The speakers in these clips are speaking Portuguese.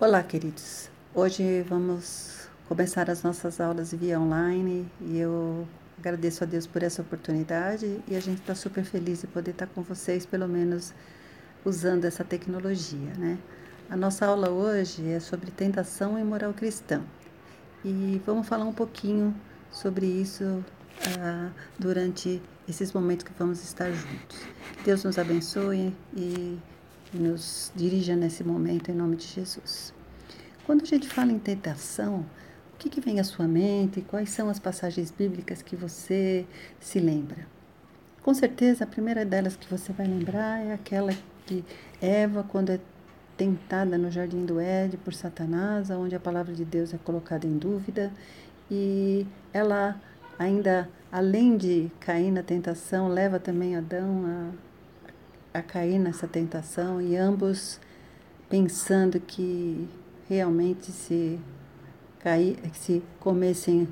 Olá, queridos. Hoje vamos começar as nossas aulas via online e eu agradeço a Deus por essa oportunidade e a gente está super feliz de poder estar com vocês, pelo menos usando essa tecnologia, né? A nossa aula hoje é sobre tentação e moral cristã e vamos falar um pouquinho sobre isso uh, durante esses momentos que vamos estar juntos. Deus nos abençoe e nos dirija nesse momento em nome de Jesus. Quando a gente fala em tentação, o que, que vem à sua mente? Quais são as passagens bíblicas que você se lembra? Com certeza, a primeira delas que você vai lembrar é aquela que Eva, quando é tentada no jardim do Éden por Satanás, onde a palavra de Deus é colocada em dúvida, e ela ainda, além de cair na tentação, leva também Adão a a cair nessa tentação e ambos pensando que realmente se cair, se comessem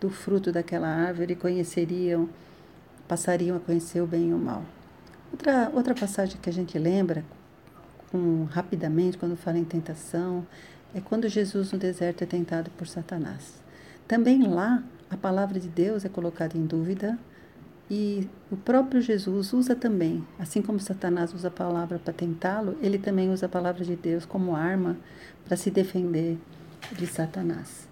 do fruto daquela árvore conheceriam, passariam a conhecer o bem e o mal. Outra outra passagem que a gente lembra com, rapidamente quando fala em tentação é quando Jesus no deserto é tentado por Satanás. Também lá a palavra de Deus é colocada em dúvida e o próprio Jesus usa também, assim como Satanás usa a palavra para tentá-lo, ele também usa a palavra de Deus como arma para se defender de Satanás.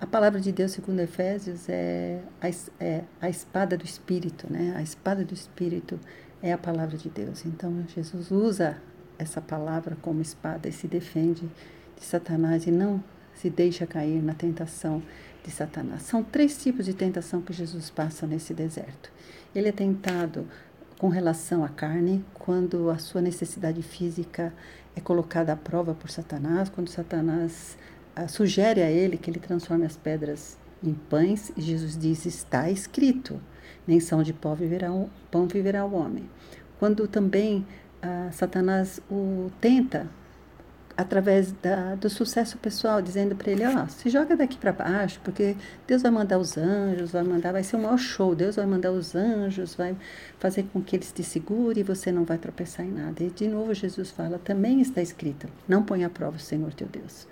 A palavra de Deus, segundo Efésios, é a, é a espada do Espírito, né? A espada do Espírito é a palavra de Deus. Então, Jesus usa essa palavra como espada e se defende de Satanás e não se deixa cair na tentação de Satanás. São três tipos de tentação que Jesus passa nesse deserto. Ele é tentado com relação à carne, quando a sua necessidade física é colocada à prova por Satanás, quando Satanás ah, sugere a ele que ele transforme as pedras em pães, e Jesus diz: Está escrito, nem são de pão viverá, pão viverá o homem. Quando também ah, Satanás o tenta através da, do sucesso pessoal, dizendo para ele, ó, oh, se joga daqui para baixo, porque Deus vai mandar os anjos, vai mandar, vai ser um maior show, Deus vai mandar os anjos, vai fazer com que eles te segurem e você não vai tropeçar em nada. E de novo Jesus fala, também está escrito, não põe à prova o Senhor teu Deus.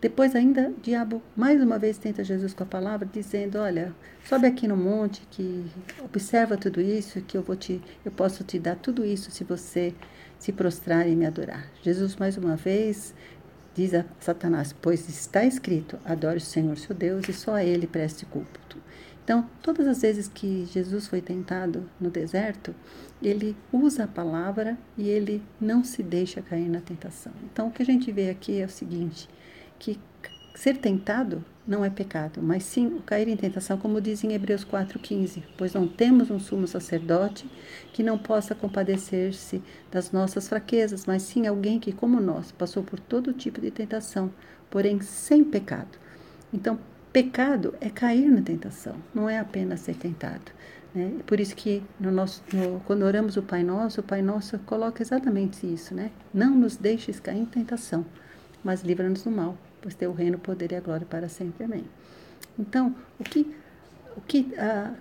Depois ainda, o diabo mais uma vez tenta Jesus com a palavra, dizendo, olha, sobe aqui no monte, que observa tudo isso, que eu vou te, eu posso te dar tudo isso se você se prostrar e me adorar. Jesus, mais uma vez, diz a Satanás: Pois está escrito, adore o Senhor seu Deus e só a ele preste culto. Então, todas as vezes que Jesus foi tentado no deserto, ele usa a palavra e ele não se deixa cair na tentação. Então, o que a gente vê aqui é o seguinte: que Ser tentado não é pecado, mas sim o cair em tentação, como diz em Hebreus 4,15, pois não temos um sumo sacerdote que não possa compadecer-se das nossas fraquezas, mas sim alguém que, como nós, passou por todo tipo de tentação, porém sem pecado. Então, pecado é cair na tentação, não é apenas ser tentado. Né? Por isso que no nosso, no, quando oramos o Pai Nosso, o Pai Nosso coloca exatamente isso, né? Não nos deixes cair em tentação, mas livra-nos do mal pois teu reino, o poder e a glória para sempre. Amém. Então, o que, o que,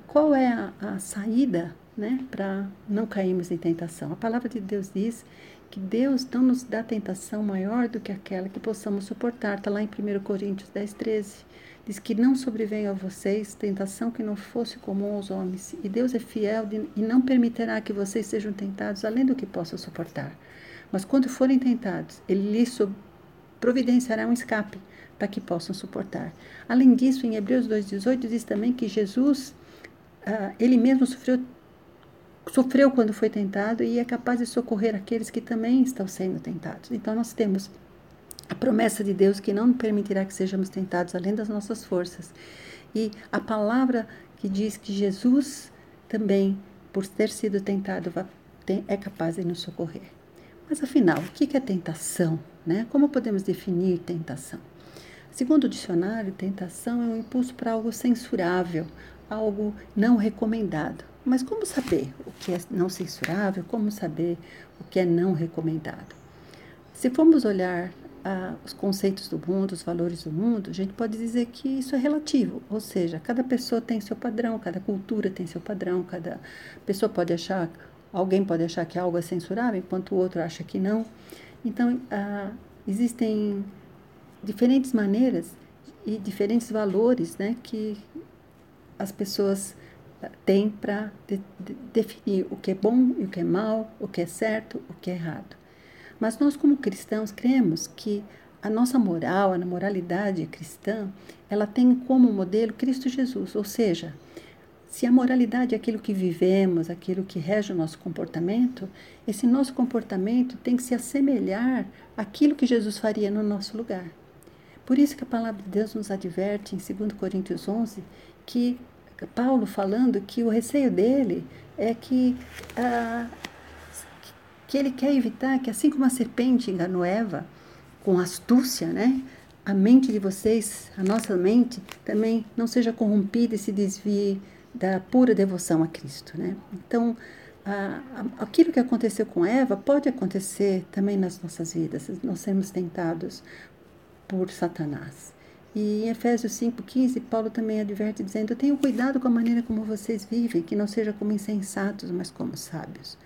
qual é a, a saída né, para não cairmos em tentação? A palavra de Deus diz que Deus não nos dá tentação maior do que aquela que possamos suportar. Está lá em 1 Coríntios 10, 13. Diz que não sobrevenha a vocês tentação que não fosse comum aos homens. E Deus é fiel de, e não permitirá que vocês sejam tentados além do que possam suportar. Mas quando forem tentados, Ele lhes providenciará um escape para que possam suportar. Além disso, em Hebreus 2,18 diz também que Jesus, ah, ele mesmo sofreu, sofreu quando foi tentado e é capaz de socorrer aqueles que também estão sendo tentados. Então, nós temos a promessa de Deus que não permitirá que sejamos tentados além das nossas forças. E a palavra que diz que Jesus também, por ter sido tentado, é capaz de nos socorrer. Mas afinal, o que é tentação? Né? Como podemos definir tentação? Segundo o dicionário, tentação é um impulso para algo censurável, algo não recomendado. Mas como saber o que é não censurável? Como saber o que é não recomendado? Se formos olhar ah, os conceitos do mundo, os valores do mundo, a gente pode dizer que isso é relativo, ou seja, cada pessoa tem seu padrão, cada cultura tem seu padrão, cada pessoa pode achar, alguém pode achar que algo é censurável, enquanto o outro acha que não. Então, ah, existem diferentes maneiras e diferentes valores né, que as pessoas têm para de, de, definir o que é bom e o que é mal, o que é certo, o que é errado. Mas nós, como cristãos, cremos que a nossa moral, a moralidade cristã, ela tem como modelo Cristo Jesus, ou seja, se a moralidade é aquilo que vivemos, aquilo que rege o nosso comportamento, esse nosso comportamento tem que se assemelhar àquilo que Jesus faria no nosso lugar. Por isso que a palavra de Deus nos adverte em 2 Coríntios 11 que Paulo falando que o receio dele é que, ah, que ele quer evitar que, assim como a serpente enganou Eva com astúcia, né? A mente de vocês, a nossa mente, também não seja corrompida e se desvie da pura devoção a Cristo, né? Então, aquilo que aconteceu com Eva pode acontecer também nas nossas vidas, nós sermos tentados por Satanás. E em Efésios 5,15, Paulo também adverte dizendo: Tenham cuidado com a maneira como vocês vivem, que não seja como insensatos, mas como sábios.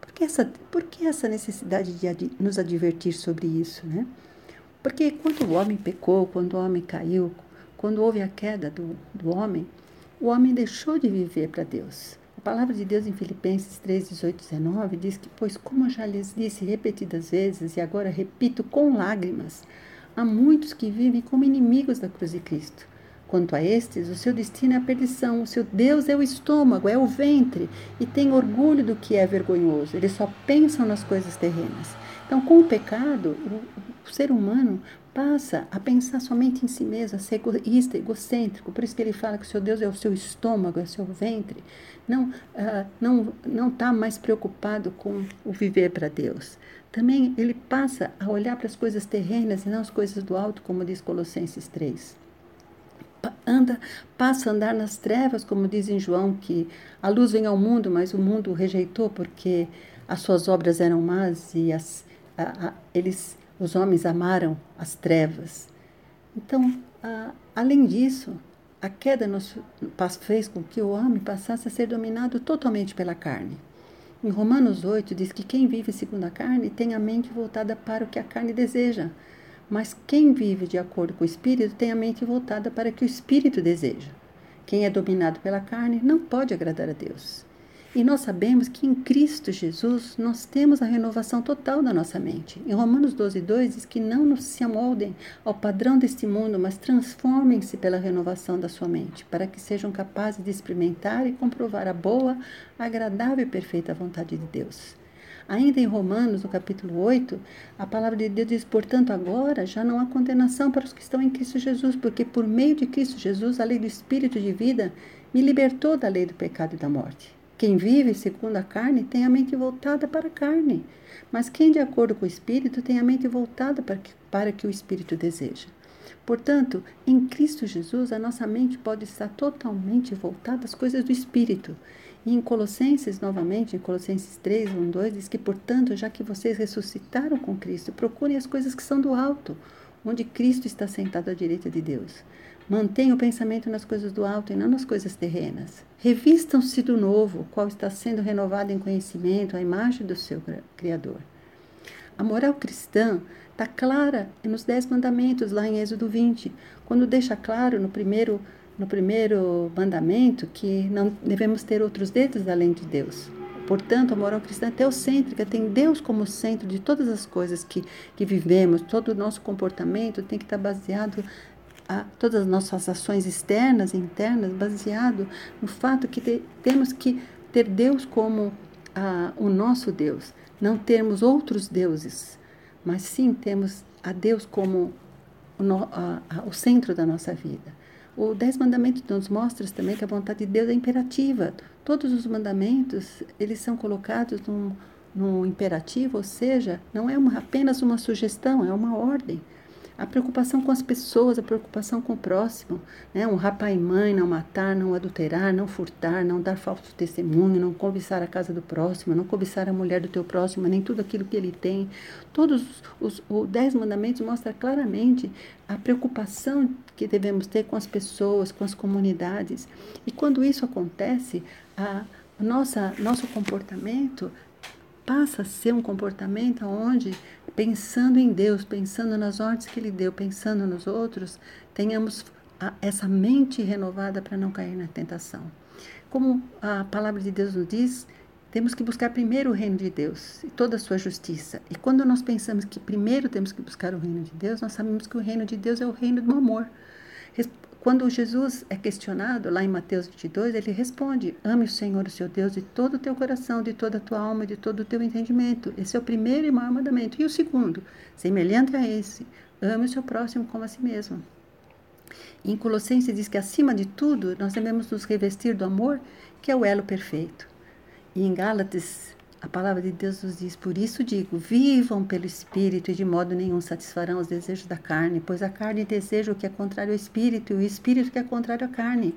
Por que essa, por que essa necessidade de ad, nos advertir sobre isso, né? Porque quando o homem pecou, quando o homem caiu, quando houve a queda do, do homem, o homem deixou de viver para Deus. A palavra de Deus em Filipenses 3, 18 19 diz que, pois como já lhes disse repetidas vezes, e agora repito com lágrimas, há muitos que vivem como inimigos da cruz de Cristo. Quanto a estes, o seu destino é a perdição, o seu Deus é o estômago, é o ventre, e tem orgulho do que é vergonhoso. Eles só pensam nas coisas terrenas. Então, com o pecado, o, ser humano passa a pensar somente em si mesmo, a ser egoísta, egocêntrico. Por isso que ele fala que o seu Deus é o seu estômago, é o seu ventre. Não uh, não não está mais preocupado com o viver para Deus. Também ele passa a olhar para as coisas terrenas e não as coisas do alto, como diz Colossenses 3. Anda, passa a andar nas trevas, como diz em João, que a luz vem ao mundo, mas o mundo o rejeitou porque as suas obras eram más e as, a, a, eles os homens amaram as trevas. Então, a, além disso, a queda nos, fez com que o homem passasse a ser dominado totalmente pela carne. Em Romanos 8 diz que quem vive segundo a carne tem a mente voltada para o que a carne deseja, mas quem vive de acordo com o espírito tem a mente voltada para o que o espírito deseja. Quem é dominado pela carne não pode agradar a Deus. E nós sabemos que em Cristo Jesus nós temos a renovação total da nossa mente. Em Romanos 12, 2 diz que não se amoldem ao padrão deste mundo, mas transformem-se pela renovação da sua mente, para que sejam capazes de experimentar e comprovar a boa, agradável e perfeita vontade de Deus. Ainda em Romanos, no capítulo 8, a palavra de Deus diz: Portanto, agora já não há condenação para os que estão em Cristo Jesus, porque por meio de Cristo Jesus, a lei do Espírito de vida me libertou da lei do pecado e da morte. Quem vive segundo a carne tem a mente voltada para a carne, mas quem de acordo com o Espírito tem a mente voltada para que, para que o Espírito deseja. Portanto, em Cristo Jesus, a nossa mente pode estar totalmente voltada às coisas do Espírito. E em Colossenses, novamente, em Colossenses 3, 1, 2, diz que, portanto, já que vocês ressuscitaram com Cristo, procurem as coisas que são do alto, onde Cristo está sentado à direita de Deus. Mantenha o pensamento nas coisas do alto e não nas coisas terrenas. Revistam-se do novo, qual está sendo renovado em conhecimento, a imagem do seu Criador. A moral cristã está clara nos Dez Mandamentos, lá em Êxodo 20, quando deixa claro no primeiro, no primeiro mandamento que não devemos ter outros dedos além de Deus. Portanto, a moral cristã é teocêntrica, tem Deus como centro de todas as coisas que, que vivemos, todo o nosso comportamento tem que estar baseado a todas as nossas ações externas e internas baseado no fato que te, temos que ter Deus como a, o nosso Deus, não termos outros deuses, mas sim temos a Deus como o, no, a, o centro da nossa vida. O Dez Mandamentos nos mostra também que a vontade de Deus é imperativa. Todos os mandamentos, eles são colocados num, num imperativo, ou seja, não é uma, apenas uma sugestão, é uma ordem a preocupação com as pessoas, a preocupação com o próximo, né? Honrar pai e mãe, não matar, não adulterar, não furtar, não dar falso testemunho, não cobiçar a casa do próximo, não cobiçar a mulher do teu próximo, nem tudo aquilo que ele tem. Todos os, os dez mandamentos mostram claramente a preocupação que devemos ter com as pessoas, com as comunidades. E quando isso acontece, a nossa nosso comportamento passa a ser um comportamento onde, pensando em Deus, pensando nas ordens que Ele deu, pensando nos outros, tenhamos a, essa mente renovada para não cair na tentação. Como a palavra de Deus nos diz, temos que buscar primeiro o reino de Deus e toda a sua justiça. E quando nós pensamos que primeiro temos que buscar o reino de Deus, nós sabemos que o reino de Deus é o reino do amor. Quando Jesus é questionado, lá em Mateus 22, ele responde: Ame o Senhor, o seu Deus, de todo o teu coração, de toda a tua alma, de todo o teu entendimento. Esse é o primeiro e maior mandamento. E o segundo, semelhante a esse, ame o seu próximo como a si mesmo. Em Colossenses diz que, acima de tudo, nós devemos nos revestir do amor, que é o elo perfeito. E em Gálatas, a palavra de Deus nos diz: Por isso digo, vivam pelo Espírito e de modo nenhum satisfarão os desejos da carne, pois a carne deseja o que é contrário ao Espírito e o Espírito que é contrário à carne.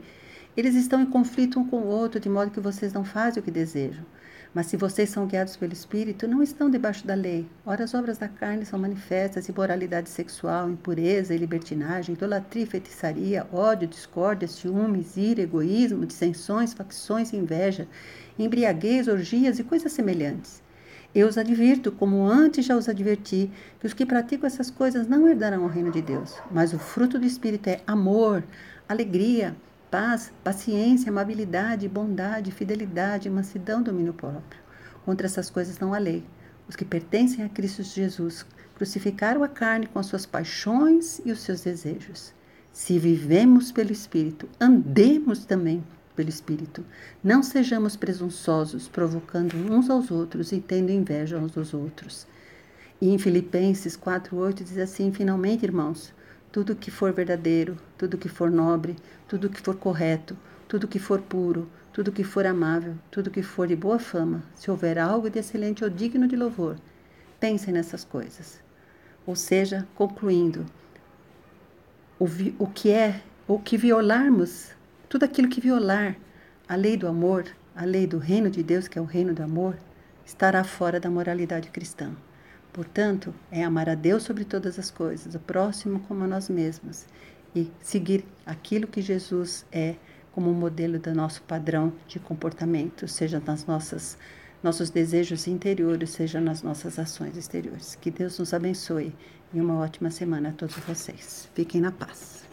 Eles estão em conflito um com o outro, de modo que vocês não fazem o que desejam. Mas se vocês são guiados pelo Espírito, não estão debaixo da lei. Ora, as obras da carne são manifestas: imoralidade sexual, impureza e libertinagem, idolatria, feitiçaria, ódio, discórdia, ciúmes, ira, egoísmo, dissensões, facções e inveja, embriaguez, orgias e coisas semelhantes. Eu os advirto, como antes já os adverti, que os que praticam essas coisas não herdarão o reino de Deus. Mas o fruto do Espírito é amor, alegria, paz, paciência, amabilidade, bondade, fidelidade, mansidão, domínio próprio. Contra essas coisas não há lei. Os que pertencem a Cristo Jesus crucificaram a carne com as suas paixões e os seus desejos. Se vivemos pelo Espírito, andemos também pelo Espírito. Não sejamos presunçosos, provocando uns aos outros e tendo inveja uns dos outros. E em Filipenses 4,8 diz assim: Finalmente, irmãos, tudo que for verdadeiro, tudo que for nobre, tudo que for correto, tudo que for puro, tudo que for amável, tudo que for de boa fama, se houver algo de excelente ou digno de louvor, pensem nessas coisas. Ou seja, concluindo, o, vi, o que é, o que violarmos, tudo aquilo que violar a lei do amor, a lei do reino de Deus, que é o reino do amor, estará fora da moralidade cristã. Portanto, é amar a Deus sobre todas as coisas, o próximo como a nós mesmos, e seguir aquilo que Jesus é como modelo do nosso padrão de comportamento, seja nas nossas nossos desejos interiores, seja nas nossas ações exteriores. Que Deus nos abençoe e uma ótima semana a todos vocês. Fiquem na paz.